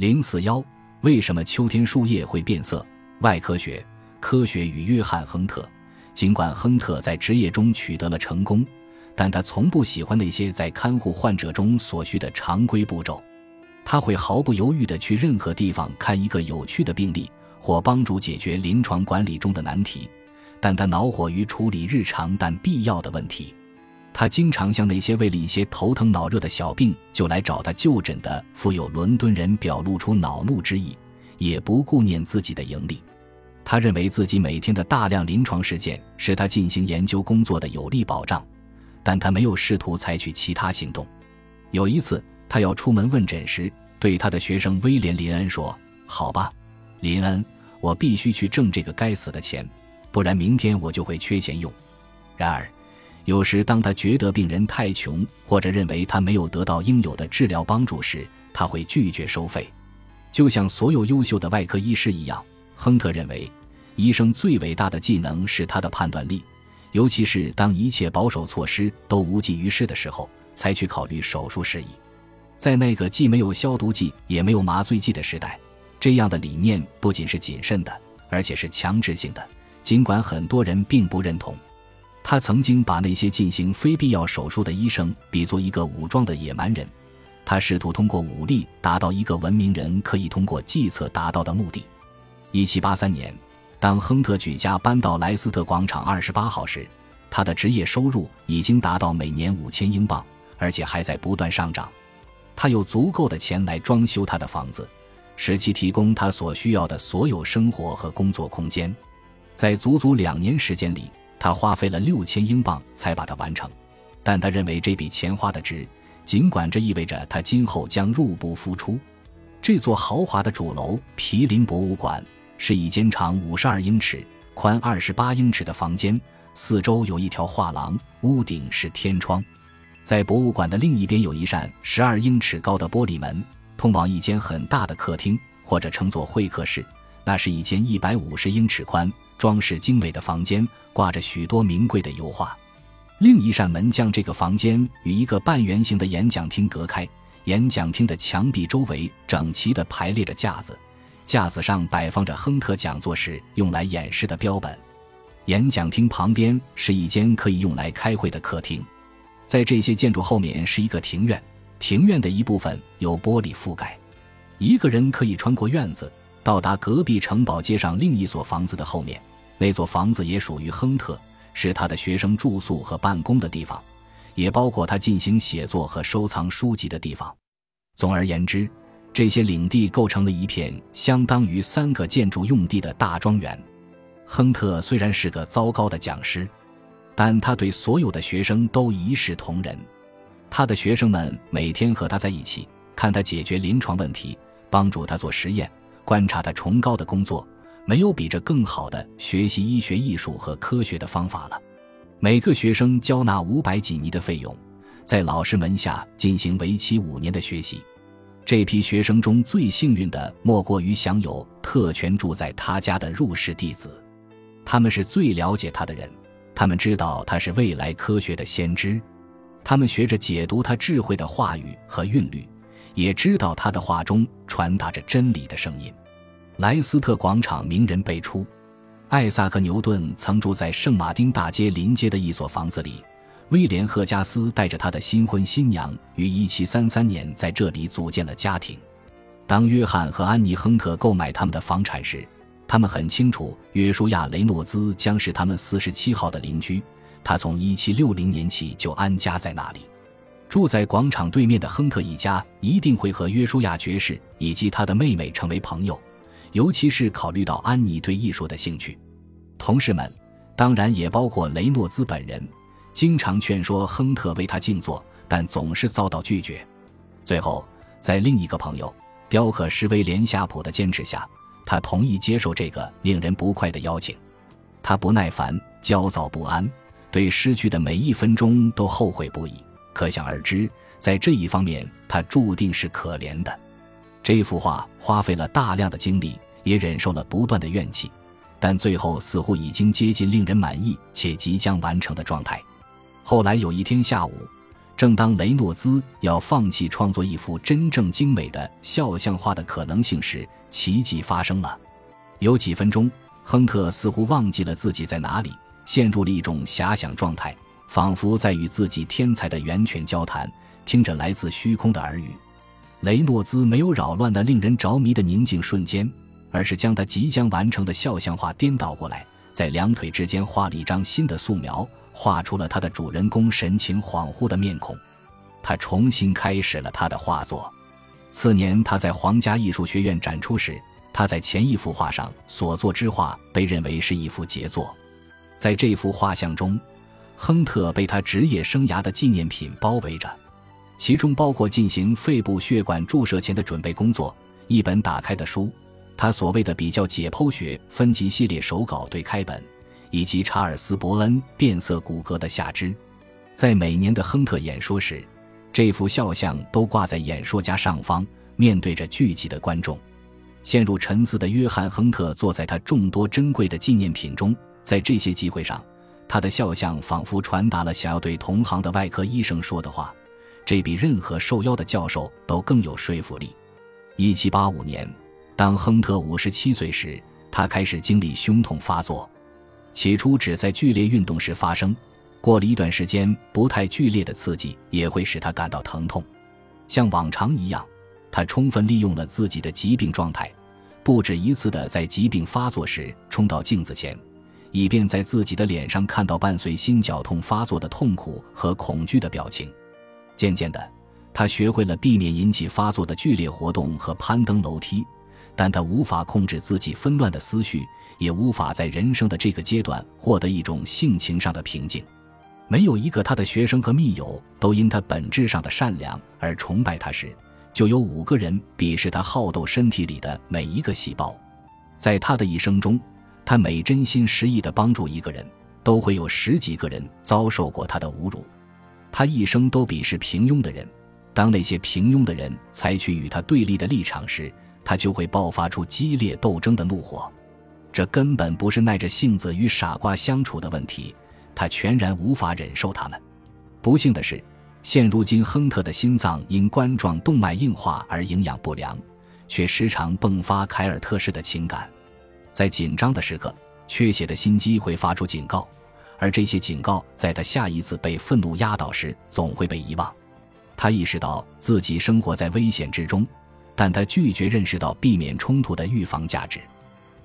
零四幺，为什么秋天树叶会变色？外科学科学与约翰·亨特。尽管亨特在职业中取得了成功，但他从不喜欢那些在看护患者中所需的常规步骤。他会毫不犹豫地去任何地方看一个有趣的病例，或帮助解决临床管理中的难题。但他恼火于处理日常但必要的问题。他经常向那些为了一些头疼脑热的小病就来找他就诊的富有伦敦人表露出恼怒之意，也不顾念自己的盈利。他认为自己每天的大量临床实践是他进行研究工作的有力保障，但他没有试图采取其他行动。有一次，他要出门问诊时，对他的学生威廉·林恩说：“好吧，林恩，我必须去挣这个该死的钱，不然明天我就会缺钱用。”然而。有时，当他觉得病人太穷，或者认为他没有得到应有的治疗帮助时，他会拒绝收费。就像所有优秀的外科医师一样，亨特认为，医生最伟大的技能是他的判断力，尤其是当一切保守措施都无济于事的时候，才去考虑手术事宜。在那个既没有消毒剂也没有麻醉剂的时代，这样的理念不仅是谨慎的，而且是强制性的，尽管很多人并不认同。他曾经把那些进行非必要手术的医生比作一个武装的野蛮人，他试图通过武力达到一个文明人可以通过计策达到的目的。一七八三年，当亨特举家搬到莱斯特广场二十八号时，他的职业收入已经达到每年五千英镑，而且还在不断上涨。他有足够的钱来装修他的房子，使其提供他所需要的所有生活和工作空间。在足足两年时间里。他花费了六千英镑才把它完成，但他认为这笔钱花的值，尽管这意味着他今后将入不敷出。这座豪华的主楼毗邻博物馆，是一间长五十二英尺、宽二十八英尺的房间，四周有一条画廊，屋顶是天窗。在博物馆的另一边有一扇十二英尺高的玻璃门，通往一间很大的客厅，或者称作会客室。那是一间一百五十英尺宽。装饰精美的房间挂着许多名贵的油画，另一扇门将这个房间与一个半圆形的演讲厅隔开。演讲厅的墙壁周围整齐地排列着架子，架子上摆放着亨特讲座时用来演示的标本。演讲厅旁边是一间可以用来开会的客厅。在这些建筑后面是一个庭院，庭院的一部分由玻璃覆盖。一个人可以穿过院子，到达隔壁城堡街上另一所房子的后面。那座房子也属于亨特，是他的学生住宿和办公的地方，也包括他进行写作和收藏书籍的地方。总而言之，这些领地构成了一片相当于三个建筑用地的大庄园。亨特虽然是个糟糕的讲师，但他对所有的学生都一视同仁。他的学生们每天和他在一起，看他解决临床问题，帮助他做实验，观察他崇高的工作。没有比这更好的学习医学、艺术和科学的方法了。每个学生交纳五百几尼的费用，在老师门下进行为期五年的学习。这批学生中最幸运的，莫过于享有特权住在他家的入室弟子。他们是最了解他的人，他们知道他是未来科学的先知，他们学着解读他智慧的话语和韵律，也知道他的话中传达着真理的声音。莱斯特广场名人辈出，艾萨克·牛顿曾住在圣马丁大街临街的一所房子里。威廉·赫加斯带着他的新婚新娘于1733年在这里组建了家庭。当约翰和安妮·亨特购买他们的房产时，他们很清楚约书亚·雷诺兹将是他们47号的邻居。他从1760年起就安家在那里。住在广场对面的亨特一家一定会和约书亚爵士以及他的妹妹成为朋友。尤其是考虑到安妮对艺术的兴趣，同事们，当然也包括雷诺兹本人，经常劝说亨特为他静坐，但总是遭到拒绝。最后，在另一个朋友雕刻师威廉夏普的坚持下，他同意接受这个令人不快的邀请。他不耐烦、焦躁不安，对失去的每一分钟都后悔不已。可想而知，在这一方面，他注定是可怜的。这幅画花费了大量的精力，也忍受了不断的怨气，但最后似乎已经接近令人满意且即将完成的状态。后来有一天下午，正当雷诺兹要放弃创作一幅真正精美的肖像画的可能性时，奇迹发生了。有几分钟，亨特似乎忘记了自己在哪里，陷入了一种遐想状态，仿佛在与自己天才的源泉交谈，听着来自虚空的耳语。雷诺兹没有扰乱那令人着迷的宁静瞬间，而是将他即将完成的肖像画颠倒过来，在两腿之间画了一张新的素描。画出了他的主人公神情恍惚的面孔，他重新开始了他的画作。次年，他在皇家艺术学院展出时，他在前一幅画上所作之画被认为是一幅杰作。在这幅画像中，亨特被他职业生涯的纪念品包围着，其中包括进行肺部血管注射前的准备工作、一本打开的书、他所谓的比较解剖学分级系列手稿对开本。以及查尔斯·伯恩变色骨骼的下肢，在每年的亨特演说时，这幅肖像都挂在演说家上方，面对着聚集的观众。陷入沉思的约翰·亨特坐在他众多珍贵的纪念品中，在这些机会上，他的肖像仿佛传达了想要对同行的外科医生说的话，这比任何受邀的教授都更有说服力。1785年，当亨特57岁时，他开始经历胸痛发作。起初只在剧烈运动时发生，过了一段时间，不太剧烈的刺激也会使他感到疼痛。像往常一样，他充分利用了自己的疾病状态，不止一次的在疾病发作时冲到镜子前，以便在自己的脸上看到伴随心绞痛发作的痛苦和恐惧的表情。渐渐的，他学会了避免引起发作的剧烈活动和攀登楼梯。但他无法控制自己纷乱的思绪，也无法在人生的这个阶段获得一种性情上的平静。没有一个他的学生和密友都因他本质上的善良而崇拜他时，就有五个人鄙视他好斗身体里的每一个细胞。在他的一生中，他每真心实意地帮助一个人，都会有十几个人遭受过他的侮辱。他一生都鄙视平庸的人，当那些平庸的人采取与他对立的立场时。他就会爆发出激烈斗争的怒火，这根本不是耐着性子与傻瓜相处的问题，他全然无法忍受他们。不幸的是，现如今亨特的心脏因冠状动脉硬化而营养不良，却时常迸发凯尔特式的情感。在紧张的时刻，缺血的心肌会发出警告，而这些警告在他下一次被愤怒压倒时总会被遗忘。他意识到自己生活在危险之中。但他拒绝认识到避免冲突的预防价值。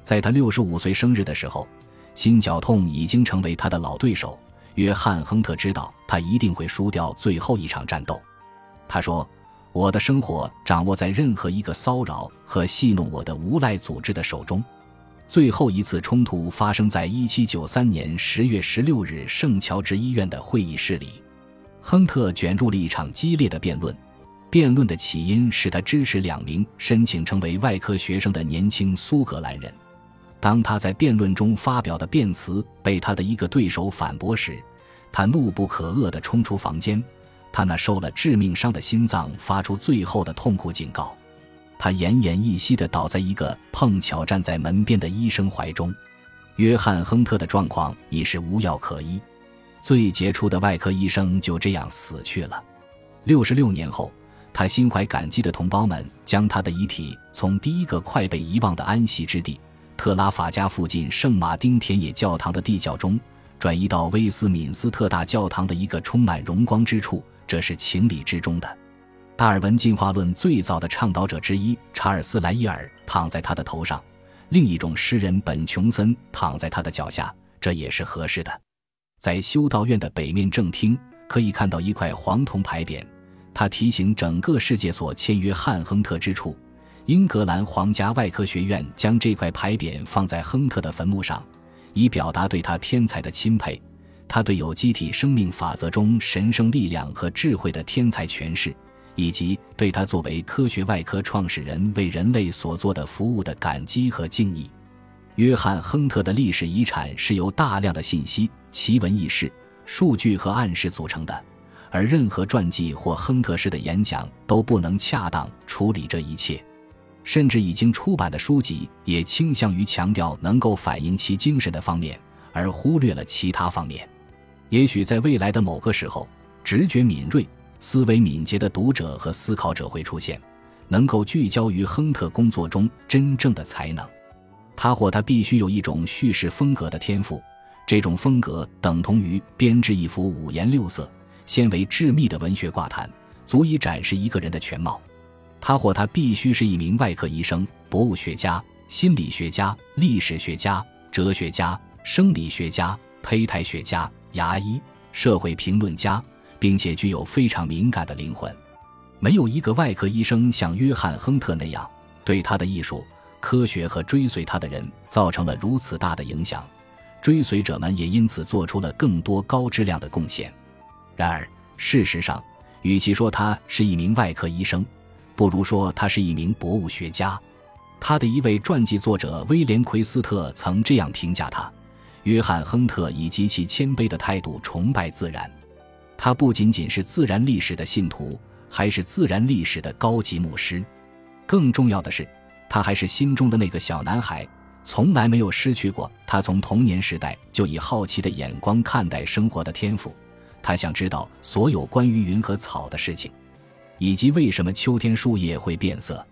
在他六十五岁生日的时候，心绞痛已经成为他的老对手。约翰·亨特知道他一定会输掉最后一场战斗。他说：“我的生活掌握在任何一个骚扰和戏弄我的无赖组织的手中。”最后一次冲突发生在一七九三年十月十六日圣乔治医院的会议室里。亨特卷入了一场激烈的辩论。辩论的起因是他支持两名申请成为外科学生的年轻苏格兰人。当他在辩论中发表的辩词被他的一个对手反驳时，他怒不可遏地冲出房间。他那受了致命伤的心脏发出最后的痛苦警告。他奄奄一息地倒在一个碰巧站在门边的医生怀中。约翰·亨特的状况已是无药可医，最杰出的外科医生就这样死去了。六十六年后。他心怀感激的同胞们将他的遗体从第一个快被遗忘的安息之地——特拉法加附近圣马丁田野教堂的地窖中，转移到威斯敏斯特大教堂的一个充满荣光之处，这是情理之中的。达尔文进化论最早的倡导者之一查尔斯·莱伊尔躺在他的头上，另一种诗人本·琼森躺在他的脚下，这也是合适的。在修道院的北面正厅，可以看到一块黄铜牌匾。他提醒整个世界所签约汉亨特之处，英格兰皇家外科学院将这块牌匾放在亨特的坟墓上，以表达对他天才的钦佩，他对有机体生命法则中神圣力量和智慧的天才诠释，以及对他作为科学外科创始人为人类所做的服务的感激和敬意。约翰·亨特的历史遗产是由大量的信息、奇闻异事、数据和暗示组成的。而任何传记或亨特式的演讲都不能恰当处理这一切，甚至已经出版的书籍也倾向于强调能够反映其精神的方面，而忽略了其他方面。也许在未来的某个时候，直觉敏锐、思维敏捷的读者和思考者会出现，能够聚焦于亨特工作中真正的才能。他或他必须有一种叙事风格的天赋，这种风格等同于编织一幅五颜六色、纤维致密的文学挂毯，足以展示一个人的全貌。他或他必须是一名外科医生、博物学家、心理学家、历史学家、哲学家、生理学家、胚胎学家、牙医、社会评论家，并且具有非常敏感的灵魂。没有一个外科医生像约翰·亨特那样对他的艺术。科学和追随他的人造成了如此大的影响，追随者们也因此做出了更多高质量的贡献。然而，事实上，与其说他是一名外科医生，不如说他是一名博物学家。他的一位传记作者威廉·奎斯特曾这样评价他：约翰·亨特以极其谦卑的态度崇拜自然，他不仅仅是自然历史的信徒，还是自然历史的高级牧师。更重要的是。他还是心中的那个小男孩，从来没有失去过他从童年时代就以好奇的眼光看待生活的天赋。他想知道所有关于云和草的事情，以及为什么秋天树叶会变色。